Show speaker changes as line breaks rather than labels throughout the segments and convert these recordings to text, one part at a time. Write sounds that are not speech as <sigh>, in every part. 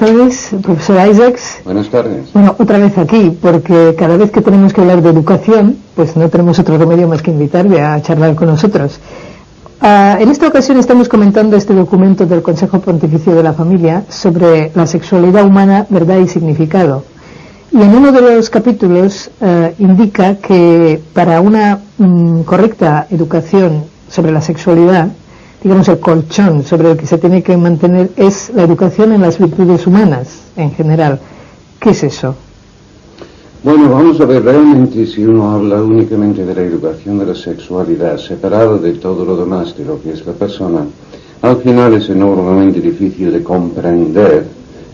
Tardes, profesor Isaacs.
Buenas tardes.
Bueno, otra vez aquí, porque cada vez que tenemos que hablar de educación, pues no tenemos otro remedio más que invitarle a charlar con nosotros. Ah, en esta ocasión estamos comentando este documento del Consejo Pontificio de la Familia sobre la sexualidad humana, verdad y significado. Y en uno de los capítulos eh, indica que para una mm, correcta educación sobre la sexualidad, digamos el colchón sobre el que se tiene que mantener es la educación en las virtudes humanas en general. ¿Qué es eso?
Bueno, vamos a ver, realmente si uno habla únicamente de la educación de la sexualidad, separado de todo lo demás de lo que es la persona, al final es enormemente difícil de comprender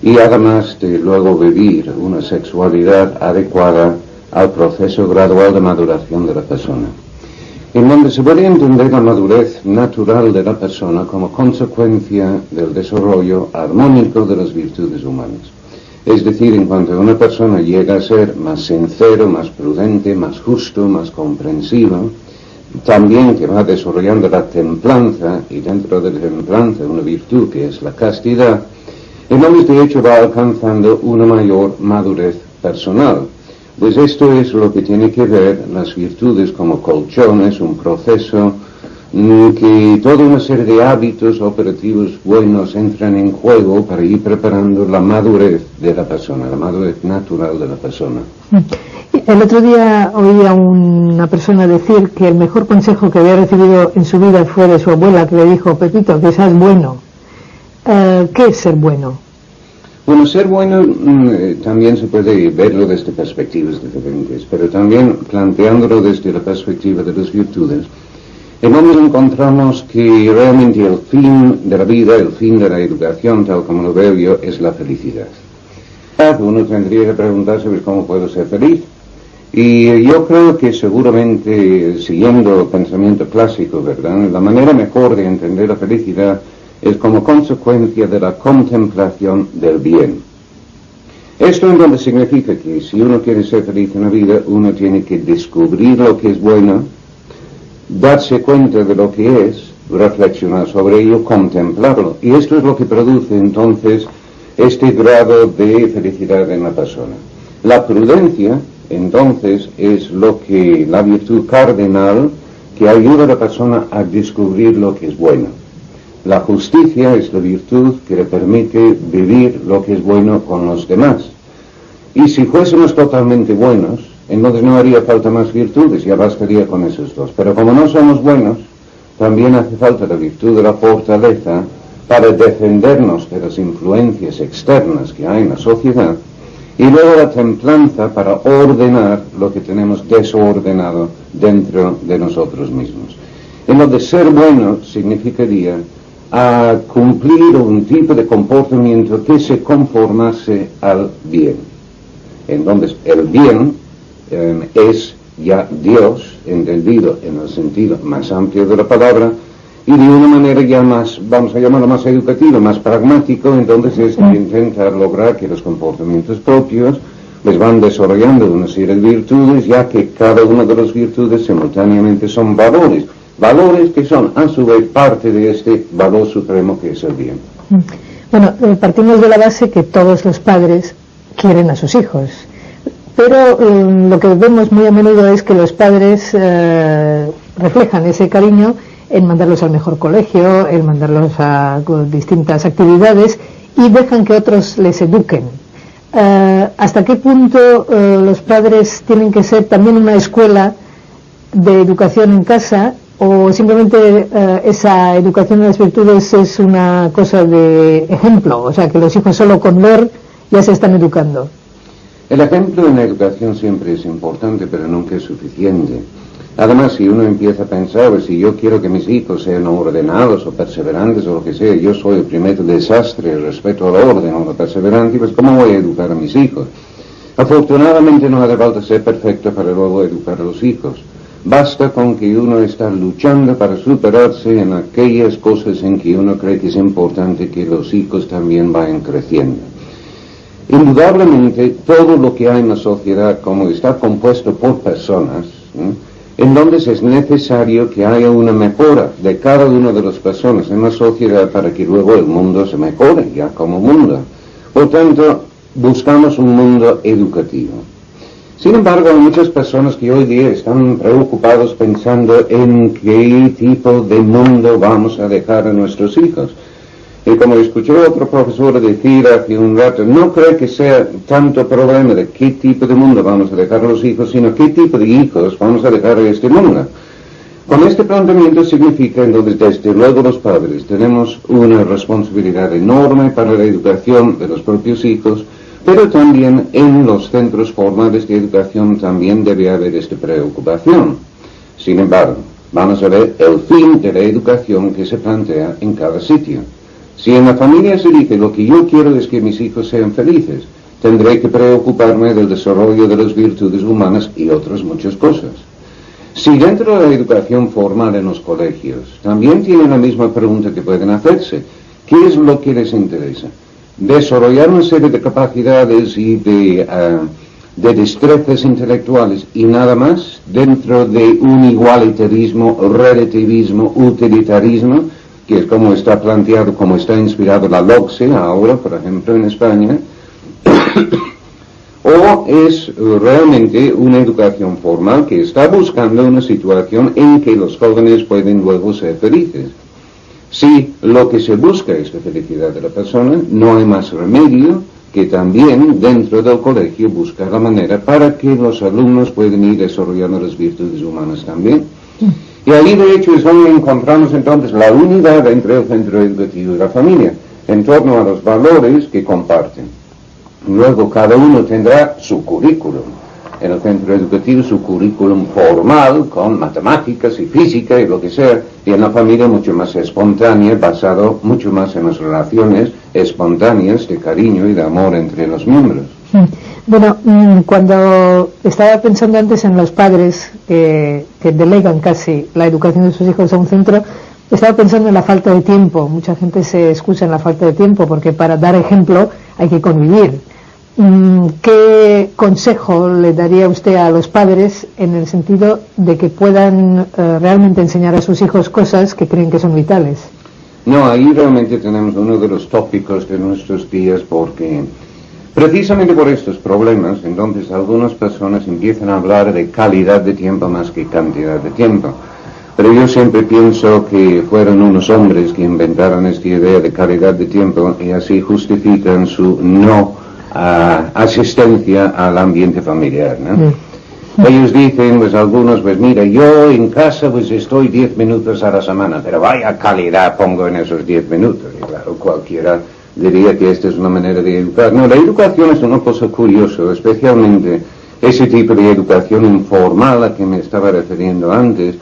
y además de luego vivir una sexualidad adecuada al proceso gradual de maduración de la persona, en donde se puede entender la madurez natural de la persona como consecuencia del desarrollo armónico de las virtudes humanas. Es decir, en cuanto una persona llega a ser más sincero, más prudente, más justo, más comprensivo, también que va desarrollando la templanza, y dentro de la templanza una virtud que es la castidad, hombre de hecho va alcanzando una mayor madurez personal. Pues esto es lo que tiene que ver las virtudes como colchones, un proceso mm, que toda una serie de hábitos operativos buenos entran en juego para ir preparando la madurez de la persona, la madurez natural de la persona.
El otro día oí a una persona decir que el mejor consejo que había recibido en su vida fue de su abuela que le dijo, Pepito, que seas bueno. Eh, ¿Qué es ser bueno?
Bueno, ser bueno mm, eh, también se puede verlo desde perspectivas diferentes, pero también planteándolo desde la perspectiva de las virtudes. En donde encontramos que realmente el fin de la vida, el fin de la educación, tal como lo veo yo, es la felicidad. Uno tendría que preguntarse cómo puedo ser feliz. Y yo creo que seguramente, siguiendo el pensamiento clásico, ¿verdad? La manera mejor de entender la felicidad es como consecuencia de la contemplación del bien. Esto en donde significa que si uno quiere ser feliz en la vida, uno tiene que descubrir lo que es bueno, darse cuenta de lo que es, reflexionar sobre ello, contemplarlo. Y esto es lo que produce entonces este grado de felicidad en la persona. La prudencia, entonces, es lo que, la virtud cardinal que ayuda a la persona a descubrir lo que es bueno. La justicia es la virtud que le permite vivir lo que es bueno con los demás. Y si fuésemos totalmente buenos, entonces no haría falta más virtudes, ya bastaría con esos dos. Pero como no somos buenos, también hace falta la virtud de la fortaleza para defendernos de las influencias externas que hay en la sociedad y luego la templanza para ordenar lo que tenemos desordenado dentro de nosotros mismos. En lo de ser bueno significaría a cumplir un tipo de comportamiento que se conformase al bien. Entonces, el bien em, es ya Dios, entendido en el sentido más amplio de la palabra, y de una manera ya más, vamos a llamarlo más educativo, más pragmático, entonces es intentar lograr que los comportamientos propios les van desarrollando una serie de virtudes, ya que cada una de las virtudes simultáneamente son valores valores que son a su vez parte de este valor supremo que es el bien. Mm.
Bueno, eh, partimos de la base que todos los padres quieren a sus hijos, pero mm, lo que vemos muy a menudo es que los padres eh, reflejan ese cariño en mandarlos al mejor colegio, en mandarlos a distintas actividades y dejan que otros les eduquen. Eh, ¿Hasta qué punto los padres tienen que ser también una escuela de educación en casa o simplemente eh, esa educación de las virtudes es una cosa de ejemplo, o sea, que los hijos solo con ver ya se están educando.
El ejemplo en la educación siempre es importante, pero nunca es suficiente. Además, si uno empieza a pensar, pues, si yo quiero que mis hijos sean ordenados o perseverantes o lo que sea, yo soy el primer desastre respecto al orden o la perseverancia, pues ¿cómo voy a educar a mis hijos? Afortunadamente no hace falta ser perfecto para luego educar a los hijos. Basta con que uno está luchando para superarse en aquellas cosas en que uno cree que es importante que los hijos también vayan creciendo. Indudablemente, todo lo que hay en la sociedad, como está compuesto por personas, en donde es necesario que haya una mejora de cada una de las personas en la sociedad para que luego el mundo se mejore ya como mundo. Por tanto, buscamos un mundo educativo. Sin embargo, hay muchas personas que hoy día están preocupados pensando en qué tipo de mundo vamos a dejar a nuestros hijos. Y como escuché otro profesor decir hace un rato, no creo que sea tanto problema de qué tipo de mundo vamos a dejar a los hijos, sino qué tipo de hijos vamos a dejar a este mundo. Con este planteamiento significa entonces desde luego los padres tenemos una responsabilidad enorme para la educación de los propios hijos, pero también en los centros formales de educación también debe haber esta preocupación. Sin embargo, vamos a ver el fin de la educación que se plantea en cada sitio. Si en la familia se dice lo que yo quiero es que mis hijos sean felices, tendré que preocuparme del desarrollo de las virtudes humanas y otras muchas cosas. Si dentro de la educación formal en los colegios también tienen la misma pregunta que pueden hacerse, ¿qué es lo que les interesa? Desarrollar una serie de capacidades y de, ah, de destrezas intelectuales y nada más dentro de un igualitarismo, relativismo, utilitarismo, que es como está planteado, como está inspirado la LOCSE ahora, por ejemplo, en España, <coughs> o es realmente una educación formal que está buscando una situación en que los jóvenes pueden luego ser felices. Si lo que se busca es la felicidad de la persona, no hay más remedio que también dentro del colegio buscar la manera para que los alumnos puedan ir desarrollando las virtudes humanas también. Y ahí de hecho es donde encontramos entonces la unidad entre el centro educativo y la familia, en torno a los valores que comparten. Luego cada uno tendrá su currículum. En el centro educativo su currículum formal, con matemáticas y física y lo que sea, y en la familia mucho más espontánea, basado mucho más en las relaciones espontáneas de cariño y de amor entre los miembros.
Mm. Bueno, mm, cuando estaba pensando antes en los padres que, delegan casi la educación de sus hijos a un centro, estaba pensando en la falta de tiempo. Mucha gente se excusa en la falta de tiempo porque para dar ejemplo hay que convivir. Mm, ¿Qué consejo le daría usted a los padres en el sentido de que puedan eh, realmente enseñar a sus hijos cosas que creen que son vitales?
No, ahí realmente tenemos uno de los tópicos de nuestros días porque Precisamente por estos problemas, entonces algunas personas empiezan a hablar de calidad de tiempo más que cantidad de tiempo. Pero yo siempre pienso que fueron unos hombres que inventaron esta idea de calidad de tiempo y así justifican su no ah, asistencia al ambiente familiar. ¿no? Ellos dicen, pues algunos, pues mira, yo en casa pues estoy 10 minutos a la semana, pero vaya calidad pongo en esos 10 minutos. Y claro, cualquiera diría que esta es una manera de educar. No, la educación es una cosa curiosa, especialmente ese tipo de educación informal a que me estaba refiriendo antes,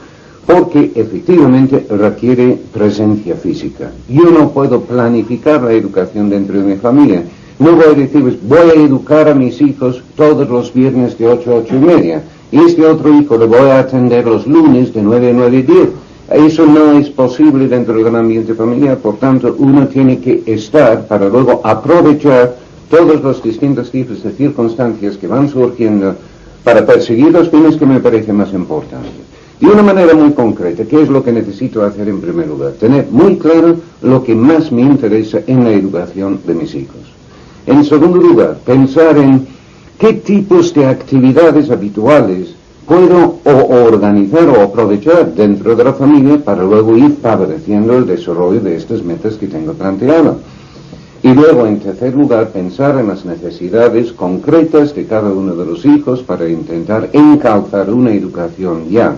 porque efectivamente requiere presencia física. Yo no puedo planificar la educación dentro de mi familia. Decir, pues, voy a educar a mis hijos todos los viernes de 8 a 8 y media, y este otro hijo le voy a atender los lunes de 9 a 9 y 10 eso no es posible dentro del ambiente familiar, por tanto uno tiene que estar para luego aprovechar todos los distintos tipos de circunstancias que van surgiendo para perseguir los fines que me parecen más importantes. De una manera muy concreta, ¿qué es lo que necesito hacer en primer lugar? Tener muy claro lo que más me interesa en la educación de mis hijos. En segundo lugar, pensar en qué tipos de actividades habituales puedo organizar o aprovechar dentro de la familia para luego ir favoreciendo el desarrollo de estas metas que tengo planteado. Y luego, en tercer lugar, pensar en las necesidades concretas de cada uno de los hijos para intentar encalzar una educación ya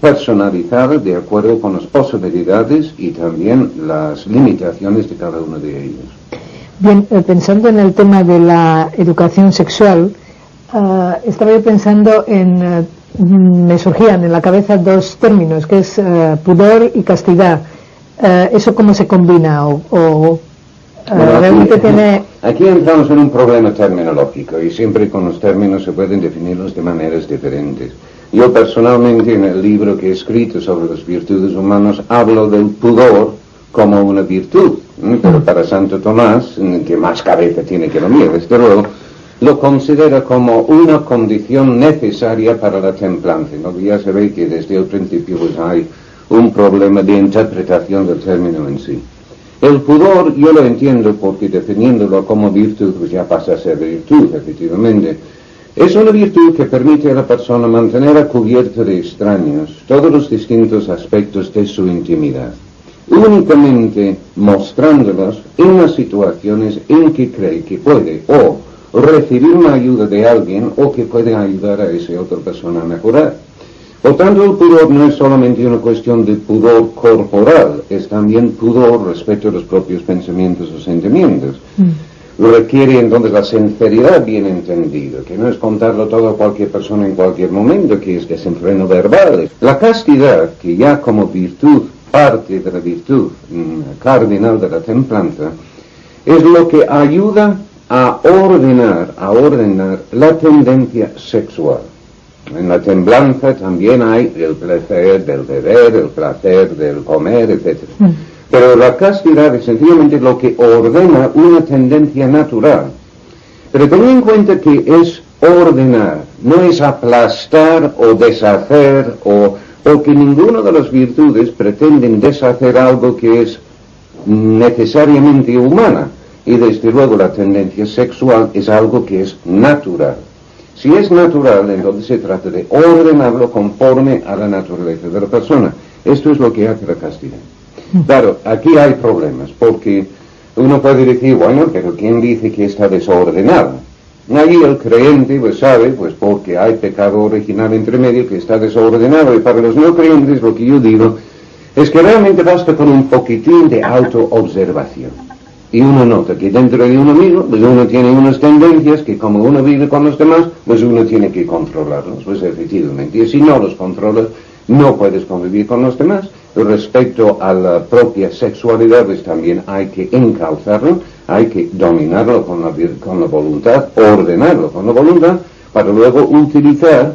personalizada de acuerdo con las posibilidades y también las limitaciones de cada uno de ellos.
Bien, eh, pensando en el tema de la educación sexual, Ah, estaba yo pensando en, eh, me surgían en la cabeza dos términos, que es eh, pudor y castidad. ¿Eso cómo se combina? O,
realmente tiene... Aquí entramos en un problema terminológico y siempre con los términos se pueden definirlos de maneras diferentes. Yo personalmente en el libro que he escrito sobre las virtudes humanas hablo del pudor como una virtud, pero para Santo Tomás, que más cabeza tiene que lo mío, desde luego, lo considera como una condición necesaria para la templanza. ¿no? Ya se ve que desde el principio pues, hay un problema de interpretación del término en sí. El pudor yo lo entiendo porque definiéndolo como virtud pues ya pasa a ser virtud, efectivamente. Es una virtud que permite a la persona mantener a cubierto de extraños todos los distintos aspectos de su intimidad, únicamente mostrándolos en las situaciones en que cree que puede o recibir una ayuda de alguien o que puede ayudar a esa otra persona a mejorar. Por tanto, el pudor no es solamente una cuestión de pudor corporal, es también pudor respecto a los propios pensamientos o sentimientos. Mm. Requiere entonces la sinceridad bien entendida, que no es contarlo todo a cualquier persona en cualquier momento, que es desenfreno verbal. La castidad, que ya como virtud, parte de la virtud mm, cardinal de la templanza, es lo que ayuda a ordenar, a ordenar la tendencia sexual. En la temblanza también hay el placer del beber, el placer del comer, etc. Mm. Pero la castidad es sencillamente lo que ordena una tendencia natural. Pero ten en cuenta que es ordenar, no es aplastar o deshacer o porque ninguna de las virtudes pretenden deshacer algo que es necesariamente humana y desde luego la tendencia sexual es algo que es natural. Si es natural, entonces se trata de ordenarlo conforme a la naturaleza de la persona. Esto es lo que hace la castidad. Claro, aquí hay problemas, porque uno puede decir, bueno, pero ¿quién dice que está desordenado? Ahí el creyente pues sabe, pues porque hay pecado original entre medio que está desordenado, y para los no creyentes lo que yo digo es que realmente basta con un poquitín de autoobservación y uno nota que dentro de uno mismo, pues uno tiene unas tendencias que como uno vive con los demás, pues uno tiene que controlarlos, pues efectivamente. Y si no los controlas, no puedes convivir con los demás. Respecto a la propia sexualidad, pues también hay que encauzarlo, hay que dominarlo con la, con la voluntad, ordenarlo con la voluntad, para luego utilizar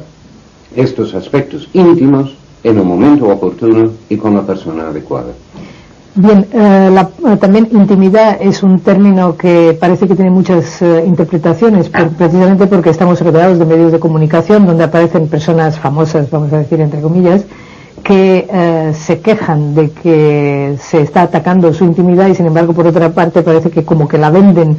estos aspectos íntimos en un momento oportuno y con la persona adecuada.
Bien, eh, eh, también intimidad es un término que parece que tiene muchas eh, interpretaciones, precisamente porque estamos rodeados de medios de comunicación donde aparecen personas famosas, vamos a decir entre comillas, que se quejan de que se está atacando su intimidad y sin embargo por otra parte parece que como que la venden.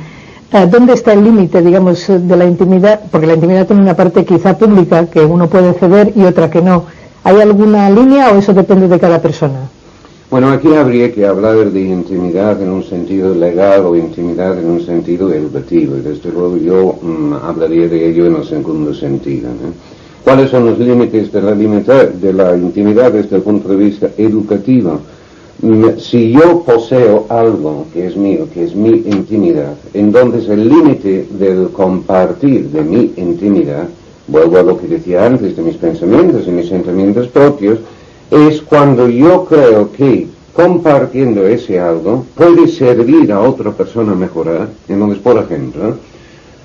¿Dónde está el límite, digamos, de la intimidad? Porque la intimidad tiene una parte quizá pública que uno puede ceder y otra que no. ¿Hay alguna línea o eso depende de cada persona?
Bueno, aquí habría que hablar de intimidad en un sentido legal o intimidad en un sentido educativo. Y desde luego yo mm, hablaría de ello en el segundo sentido. ¿Cuáles son los límites de la, de la intimidad desde el punto de vista educativo? Mm, si yo poseo algo que es mío, que es mi intimidad, entonces el límite del compartir de mi intimidad, vuelvo a lo que decía antes de mis pensamientos y mis sentimientos propios, es cuando yo creo que compartiendo ese algo puede servir a otra persona a mejorar. Entonces, por ejemplo,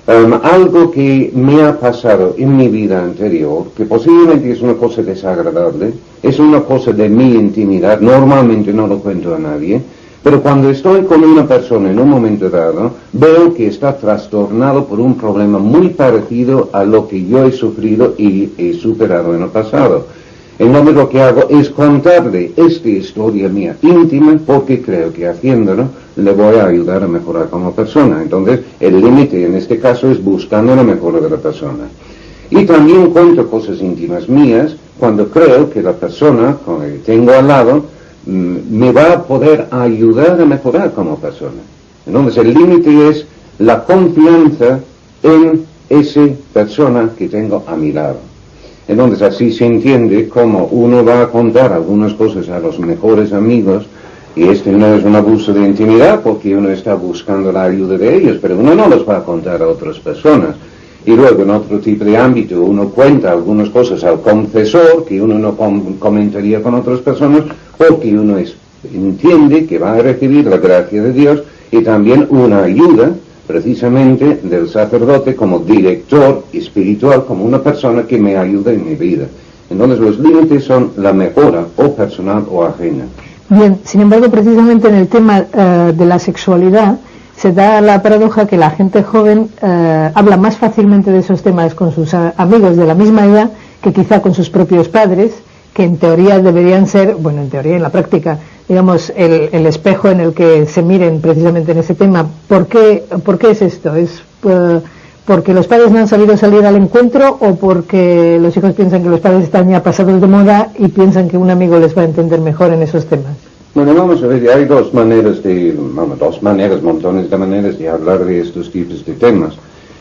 um, algo que me ha pasado en mi vida anterior, que posiblemente es una cosa desagradable, es una cosa de mi intimidad, normalmente no lo cuento a nadie, pero cuando estoy con una persona en un momento dado, veo que está trastornado por un problema muy parecido a lo que yo he sufrido y he superado en el pasado. Entonces lo que hago es contarle esta historia mía íntima porque creo que haciéndolo le voy a ayudar a mejorar como persona. Entonces el límite en este caso es buscando la mejora de la persona. Y también cuento cosas íntimas mías cuando creo que la persona que tengo al lado mm, me va a poder ayudar a mejorar como persona. Entonces el límite es la confianza en esa persona que tengo a mi lado. Entonces así se entiende cómo uno va a contar algunas cosas a los mejores amigos y este no es un abuso de intimidad porque uno está buscando la ayuda de ellos, pero uno no los va a contar a otras personas. Y luego en otro tipo de ámbito uno cuenta algunas cosas al confesor que uno no comentaría con otras personas porque uno entiende que va a recibir la gracia de Dios y también una ayuda precisamente del sacerdote como director espiritual, como una persona que me ayuda en mi vida. Entonces los límites son la mejora o personal o ajena.
Bien, sin embargo, precisamente en el tema eh, de la sexualidad se da la paradoja que la gente joven eh, habla más fácilmente de esos temas con sus amigos de la misma edad que quizá con sus propios padres, que en teoría deberían ser, bueno, en teoría en la práctica digamos, el, espejo en el que se miren precisamente en ese tema. ¿Por qué, por qué es esto? ¿Es eh, porque los padres no han sabido salir al encuentro o porque los hijos piensan que los padres están ya pasados de moda y piensan que un amigo les va a entender mejor en esos temas?
Bueno, vamos a ver, hay dos maneras de, dos maneras, montones de maneras de hablar de estos tipos de temas.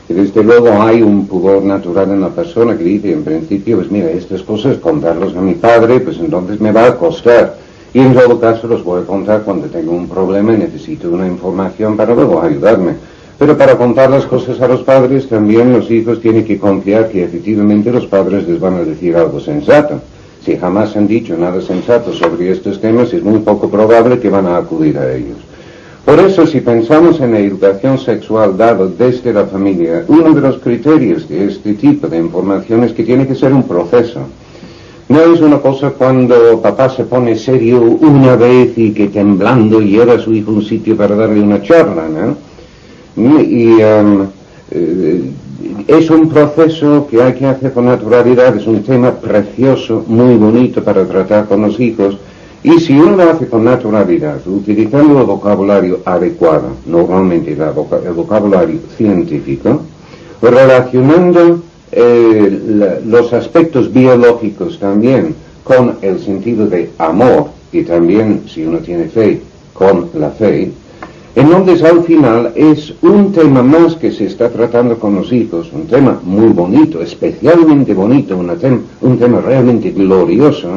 Y desde luego hay un pudor natural en la persona que dice, en principio, pues mira, estas cosas, contarlos a mi padre, pues entonces me va a costar. Y en todo caso los voy a contar cuando tengo un problema y necesito una información para luego ayudarme. Pero para contar las cosas a los padres, también los hijos tienen que confiar que efectivamente los padres les van a decir algo sensato. Si jamás han dicho nada sensato sobre estos temas, es muy poco probable que van a acudir a ellos. Por eso, si pensamos en la educación sexual dada desde la familia, uno de los criterios de este tipo de información es que tiene que ser un proceso. No es una cosa cuando papá se pone serio una vez y que temblando lleva a su hijo a un sitio para darle una charla, ¿no? Y um, eh, es un proceso que hay que hacer con naturalidad, es un tema precioso, muy bonito para tratar con los hijos. Y si uno lo hace con naturalidad, utilizando el vocabulario adecuado, normalmente el vocabulario científico, relacionando eh, los aspectos biológicos también con el sentido de amor y también, si uno tiene fe, con la fe, entonces al final es un tema más que se está tratando con los hijos, un tema muy bonito, especialmente bonito, un tema realmente glorioso,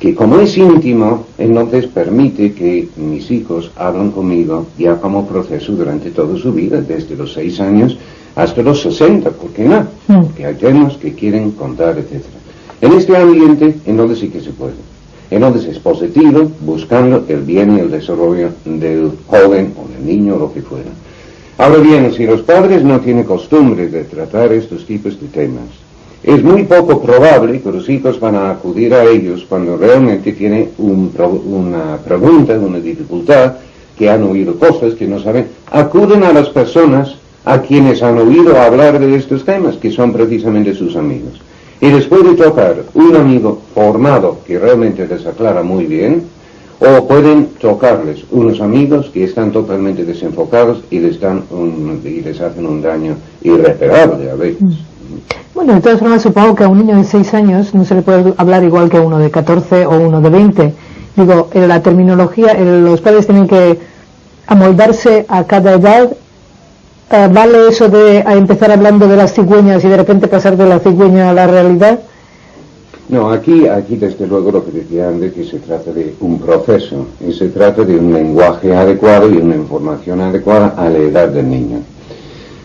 que como es íntimo, entonces permite que mis hijos hablen conmigo ya como proceso durante toda su vida, desde los seis años hasta los 60, ¿por qué no? Mm. Que hay temas que quieren contar, etc. En este ambiente, en donde sí que se puede. En donde es positivo, buscando el bien y el desarrollo del joven o del niño o lo que fuera. Ahora bien, si los padres no tienen costumbre de tratar estos tipos de temas, es muy poco probable que los hijos van a acudir a ellos cuando realmente tienen una pregunta, una dificultad, que han oído cosas que no saben. Acuden a las personas a quienes han oído hablar de estos temas, que son precisamente sus amigos. Y les puede tocar un amigo formado que realmente les aclara muy bien, o pueden tocarles unos amigos que están totalmente desenfocados y les, dan y les hacen un daño irreparable a veces. Mm.
Bueno, de todas formas, supongo que a un niño de 6 años no se le puede hablar igual que a uno de 14 o uno de 20. Digo, en la terminología, los padres tienen que amoldarse a cada edad eh, ¿Vale eso de empezar hablando de las cigüeñas y de repente pasar de la cigüeña a la realidad?
No, aquí, aquí desde luego lo que decía antes, que se trata de un proceso y se trata de un lenguaje adecuado y una información adecuada a la edad del niño.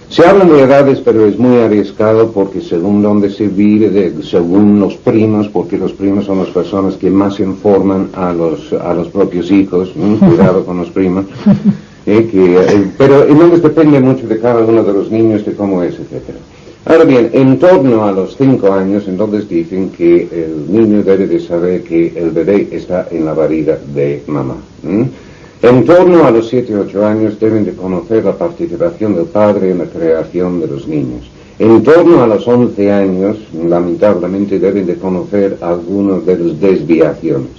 Se hablan de edades, pero es muy arriesgado porque según donde se vive, según los primos, porque los primos son las personas que más informan a los, a los propios hijos, <laughs> cuidado con los primos, eh, que, eh, pero entonces depende mucho de cada uno de los niños, de cómo es, etc. Ahora bien, en torno a los cinco años, entonces dicen que el niño debe de saber que el bebé está en la barriga de mamá. En torno a los siete o ocho años deben de conocer la participación del padre en la creación de los niños. En torno a los once años, lamentablemente, deben de conocer algunas de las desviaciones.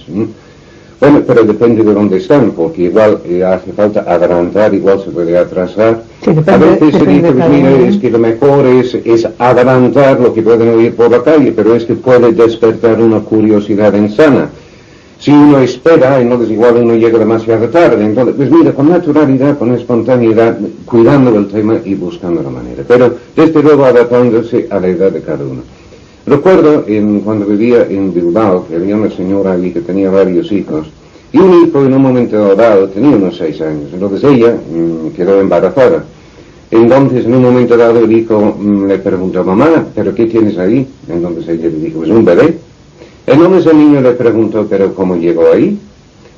Bueno, pero depende de dónde están, porque igual eh, hace falta adelantar, igual se puede atrasar. a veces se dice, pues mira, es que lo mejor es, es adelantar lo que pueden oír por la calle, pero es que puede despertar una curiosidad insana. Si uno espera, entonces igual uno llega demasiado tarde. Entonces, pues mira, con naturalidad, con espontaneidad, cuidando del tema y buscando la manera. Pero desde luego adaptándose a la edad de cada uno. Recuerdo cuando vivía en Bilbao que había una señora allí que tenía varios hijos y un hijo en un momento dado tenía unos seis años. Entonces ella mm, quedó embarazada. Entonces en un momento dado el hijo mm, le preguntó, mamá, ¿pero qué tienes ahí? Entonces ella le dijo, es un bebé. Entonces el niño le preguntó, ¿pero cómo llegó ahí?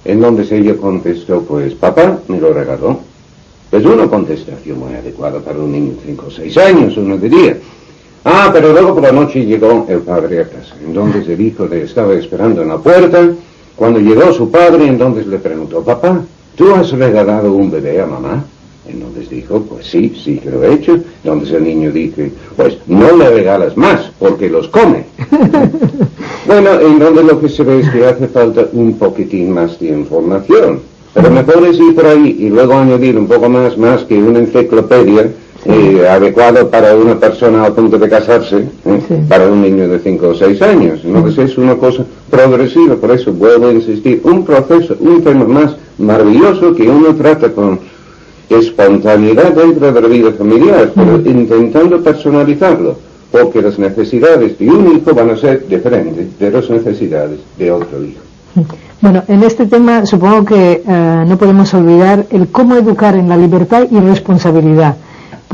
Entonces ella contestó, pues papá me lo regaló. Es una contestación muy adecuada para un niño de cinco o seis años, uno diría. Ah, pero luego por la noche llegó el padre a casa. Entonces el hijo le estaba esperando en la puerta. Cuando llegó su padre, entonces le preguntó, papá, ¿tú has regalado un bebé a mamá? Entonces dijo, pues sí, sí que lo he hecho. Entonces el niño dice, pues no le regalas más, porque los come. <laughs> bueno, entonces lo que se ve es que hace falta un poquitín más de información. Pero mejor es ir por ahí y luego añadir un poco más, más que una enciclopedia eh, adecuado para una persona a punto de casarse, ¿eh? para un niño de 5 o 6 años. Entonces es una cosa progresiva, por eso vuelvo a insistir, un proceso, un tema más maravilloso que uno trata con espontaneidad dentro de la vida familiar, pero intentando personalizarlo, porque las necesidades de un hijo van a ser diferentes de las necesidades de otro hijo.
Bueno, en este tema supongo que eh, no podemos olvidar el cómo educar en la libertad y responsabilidad,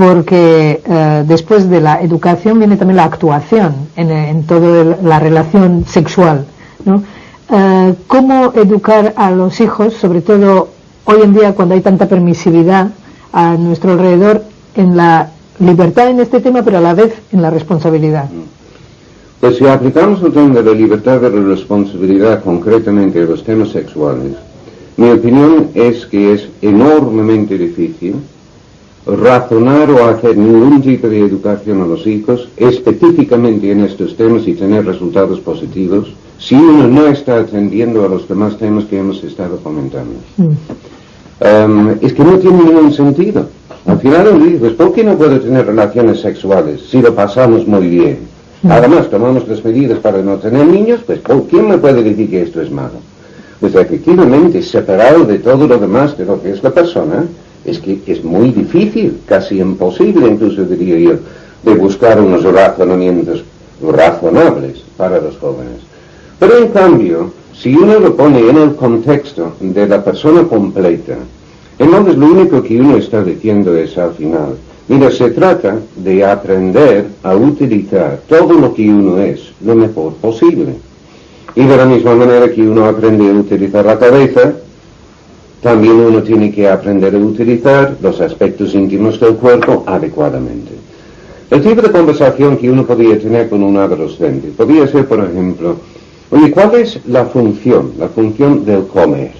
porque eh, después de la educación viene también la actuación en, en toda la relación sexual. ¿no? Eh, ¿Cómo educar a los hijos, sobre todo hoy en día cuando hay tanta permisividad a nuestro alrededor en la libertad en este tema, pero a la vez en la responsabilidad.
Pues si aplicamos el tema de la libertad de la responsabilidad concretamente a los temas sexuales, mi opinión es que es enormemente difícil razonar o hacer ningún tipo de educación a los hijos específicamente en estos temas y tener resultados positivos si uno no está atendiendo a los demás temas que hemos estado comentando. Mm. Em, es que no tiene ningún sentido. Al final dices, ¿por qué no puedo tener relaciones sexuales si lo pasamos muy bien? Mm. Además, tomamos las medidas para no tener niños, pues ¿quién me puede decir que esto es malo? Pues efectivamente, separado de todo lo demás, de lo que es la persona, es que es muy difícil, casi imposible incluso diría yo, de buscar unos razonamientos razonables para los jóvenes. Pero en cambio, si uno lo pone en el contexto de la persona completa, entonces lo único que uno está diciendo es al final, mira, se trata de aprender a utilizar todo lo que uno es lo mejor posible. Y de la misma manera que uno aprende a utilizar la cabeza, también uno tiene que aprender a utilizar los aspectos íntimos del cuerpo adecuadamente. El tipo de conversación que uno podría tener con un adolescente podría ser, por ejemplo, Oye, ¿cuál es la función? La función del comer.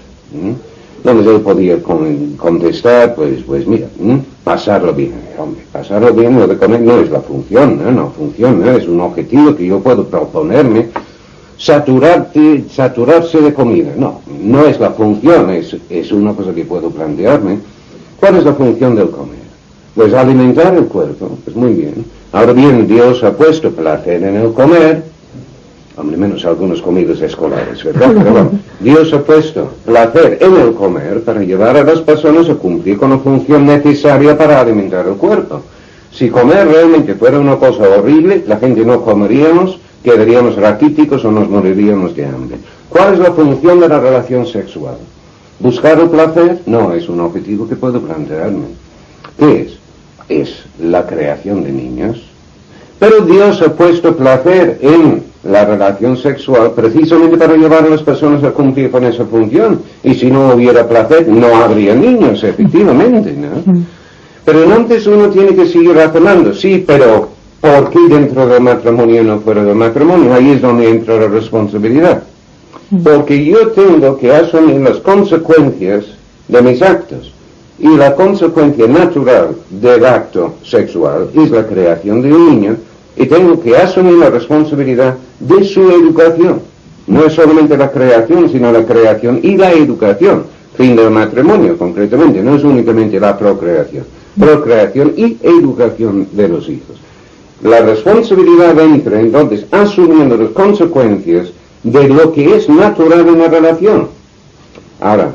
Donde él podía contestar, pues, pues mira, pasarlo bien. Hombre, pasarlo bien, lo de comer no es la función, ¿no? No, función, ¿no? Es un objetivo que yo puedo proponerme. Saturarse de comida. No, no es la función, es, es una cosa que puedo plantearme. ¿Cuál es la función del comer? Pues alimentar el cuerpo, pues muy bien. Ahora bien, Dios ha puesto placer en el comer, al menos algunos comidos escolares, ¿verdad? Pero Dios ha puesto placer en el comer para llevar a las personas a cumplir con la función necesaria para alimentar el cuerpo. Si comer realmente fuera una cosa horrible, la gente no comeríamos, quedaríamos raquíticos o nos moriríamos de hambre. ¿Cuál es la función de la relación sexual? ¿Buscar el placer? No, es un objetivo que puedo plantearme. ¿Qué es? Es la creación de niños. Pero Dios ha puesto placer en la relación sexual precisamente para llevar a las personas a cumplir con esa función. Y si no hubiera placer, no habría niños, efectivamente, ¿no? Pero antes uno tiene que seguir razonando, sí, pero ¿por qué dentro del matrimonio no fuera del matrimonio? Ahí es donde entra la responsabilidad. Porque yo tengo que asumir las consecuencias de mis actos. Y la consecuencia natural del acto sexual es la creación de un niño y tengo que asumir la responsabilidad de su educación. No es solamente la creación, sino la creación y la educación. Fin del matrimonio, concretamente, no es únicamente la procreación. Procreación y educación de los hijos. La responsabilidad entra entonces asumiendo las consecuencias de lo que es natural en la relación. Ahora,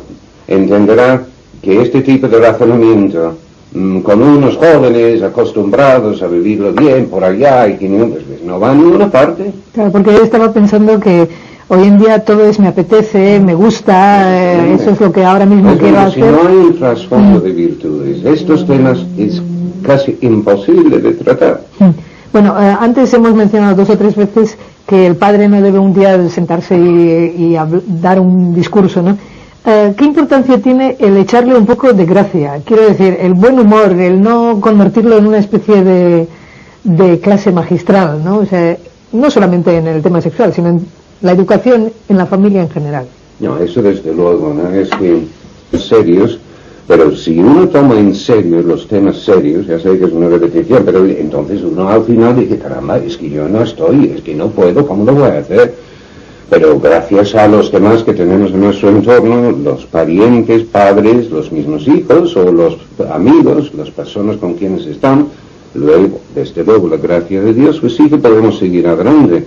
entenderá que este tipo de razonamiento Mm, con unos jóvenes acostumbrados a vivirlo bien por allá y que pues, no van a ninguna parte.
Claro, porque yo estaba pensando que hoy en día todo es me apetece, me gusta, eh, eso es lo que ahora mismo quiero hacer.
Si no hay un trasfondo de virtudes, estos temas es casi imposible de tratar.
Bueno, eh, antes hemos mencionado dos o tres veces que el padre no debe un día sentarse y, y dar un discurso, ¿no? Eh, ¿qué importancia tiene el echarle un poco de gracia? Quiero decir, el buen humor, el no convertirlo en una especie de, clase magistral, ¿no? O sea, no solamente en el tema sexual, sino en la educación en la familia en general.
No, eso desde luego, ¿no? Es que, serios, Pero si uno toma en serio los temas serios, ya sé que es una repetición, pero entonces uno al final dice, caramba, es que yo no estoy, es que no puedo, ¿cómo lo voy a hacer? Pero gracias a los demás que tenemos en nuestro entorno, los parientes, padres, los mismos hijos o los amigos, las personas con quienes están, luego, desde luego, la gracia de Dios, pues sí que podemos seguir adelante.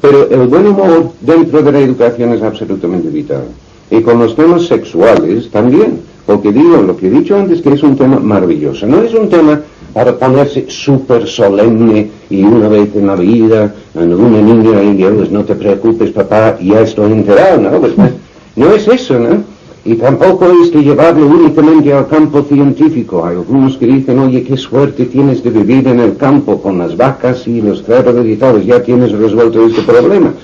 Pero el buen humor dentro de la educación es absolutamente vital. Y con los temas sexuales también. Porque digo, lo que he dicho antes, que es un tema maravilloso. No es un tema para ponerse súper solemne y una vez en la vida, en una niña y pues no te preocupes papá, ya estoy enterado, ¿no? Pues, no es eso, ¿no? Y tampoco es que llevarlo únicamente al campo científico. Hay algunos que dicen, oye, qué suerte tienes de vivir en el campo con las vacas y los cerdos y tal, ya tienes resuelto este problema.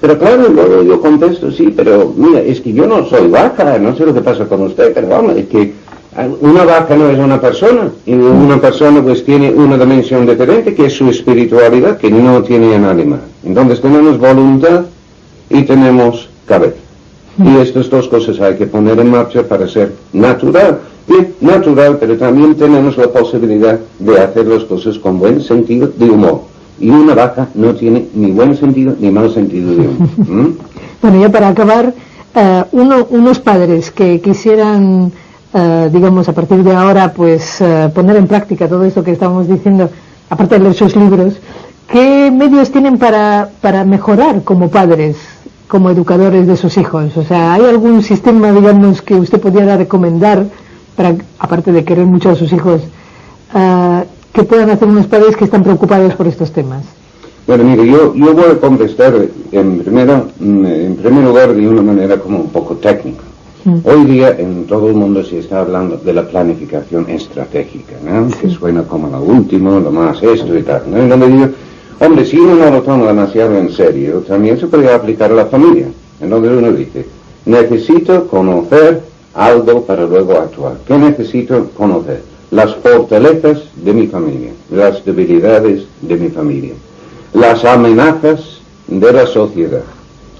Pero claro, yo contesto, sí, pero mira, es que yo no soy vaca, no sé lo que pasa con usted, pero vamos, es que una vaca no es una persona, y una persona pues tiene una dimensión diferente que es su espiritualidad, que no tiene en animal. Entonces tenemos voluntad y tenemos cabeza. Y estas dos cosas hay que poner en marcha para ser natural. Bien, natural, pero también tenemos la posibilidad de hacer las cosas con buen sentido de humor. Y una vaca no tiene ni buen sentido ni mal sentido de. <laughs>
Bueno, ya para acabar, eh, unos padres que quisieran, eh, digamos, a partir de ahora, pues eh, poner en práctica todo esto que estamos diciendo, aparte de leer sus libros, ¿qué medios tienen para, para mejorar como padres, como educadores de sus hijos? O sea, ¿hay algún sistema, digamos, que usted pudiera recomendar, para, aparte de querer mucho a sus hijos, que puedan hacer unos padres que están preocupados por estos temas?
Bueno, mire, yo, yo voy a contestar en, primero, mm, en primer lugar de una manera como un poco técnica. Mm. Hoy día en todo el mundo se está hablando de la planificación estratégica, ¿no? que suena como lo último, lo más esto y tal. ¿no? Y donde digo, hombre, si uno no lo toma demasiado en serio, también se puede aplicar a la familia. En donde uno dice, necesito conocer algo para luego actuar. ¿Qué necesito conocer? Las fortalezas de mi familia, las debilidades de mi familia, las amenazas de la sociedad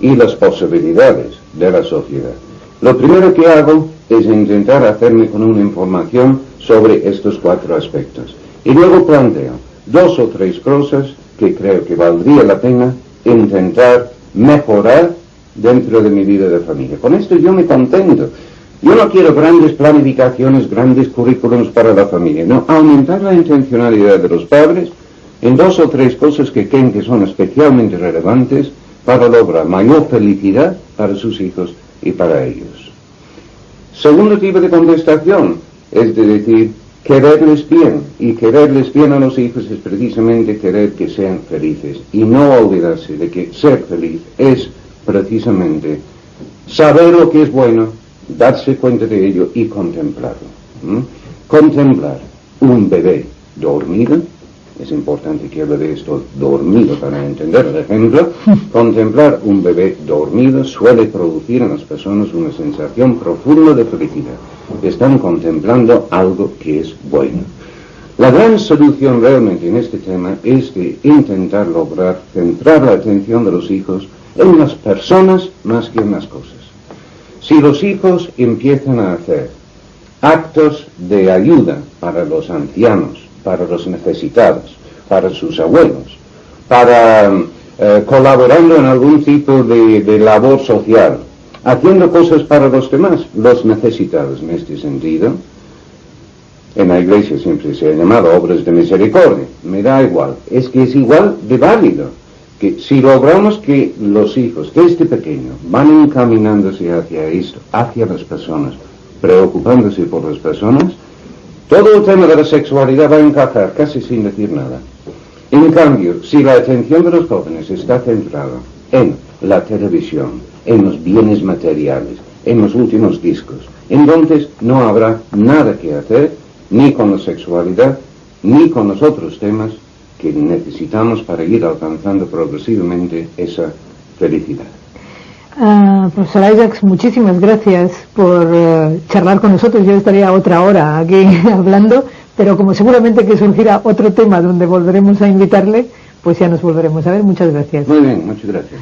y las posibilidades de la sociedad. Lo primero que hago es intentar hacerme con una información sobre estos cuatro aspectos. Y luego planteo dos o tres cosas que creo que valdría la pena intentar mejorar dentro de mi vida de familia. Con esto yo me contento. Yo no quiero grandes planificaciones, grandes currículums para la familia, no, aumentar la intencionalidad de los padres en dos o tres cosas que creen que son especialmente relevantes para lograr mayor felicidad para sus hijos y para ellos. Segundo tipo de contestación es de decir, quererles bien, y quererles bien a los hijos es precisamente querer que sean felices, y no olvidarse de que ser feliz es precisamente saber lo que es bueno, darse cuenta de ello y contemplarlo. Contemplar un bebé dormido, es importante que hable de esto dormido para entender el ejemplo, <laughs> contemplar un bebé dormido suele producir en las personas una sensación profunda de felicidad. Están contemplando algo que es bueno. La gran solución realmente en este tema es de intentar lograr centrar la atención de los hijos en las personas más que en las cosas. Si los hijos empiezan a hacer actos de ayuda para los ancianos, para los necesitados, para sus abuelos, para eh, colaborando en algún tipo de, de labor social, haciendo cosas para los demás, los necesitados en este sentido, en la iglesia siempre se ha llamado obras de misericordia, me da igual, es que es igual de válido que si logramos que los hijos desde pequeño van encaminándose hacia esto, hacia las personas, preocupándose por las personas, todo el tema de la sexualidad va a encajar casi sin decir nada. En cambio, si la atención de los jóvenes está centrada en la televisión, en los bienes materiales, en los últimos discos, entonces no habrá nada que hacer ni con la sexualidad, ni con los otros temas que necesitamos para ir alcanzando progresivamente esa felicidad.
Uh, profesor Isaacs, muchísimas gracias por eh, charlar con nosotros. Yo estaría otra hora aquí <laughs> hablando, pero como seguramente que surgirá otro tema donde volveremos a invitarle, pues ya nos volveremos a ver. Muchas gracias.
Muy bien, muchas gracias.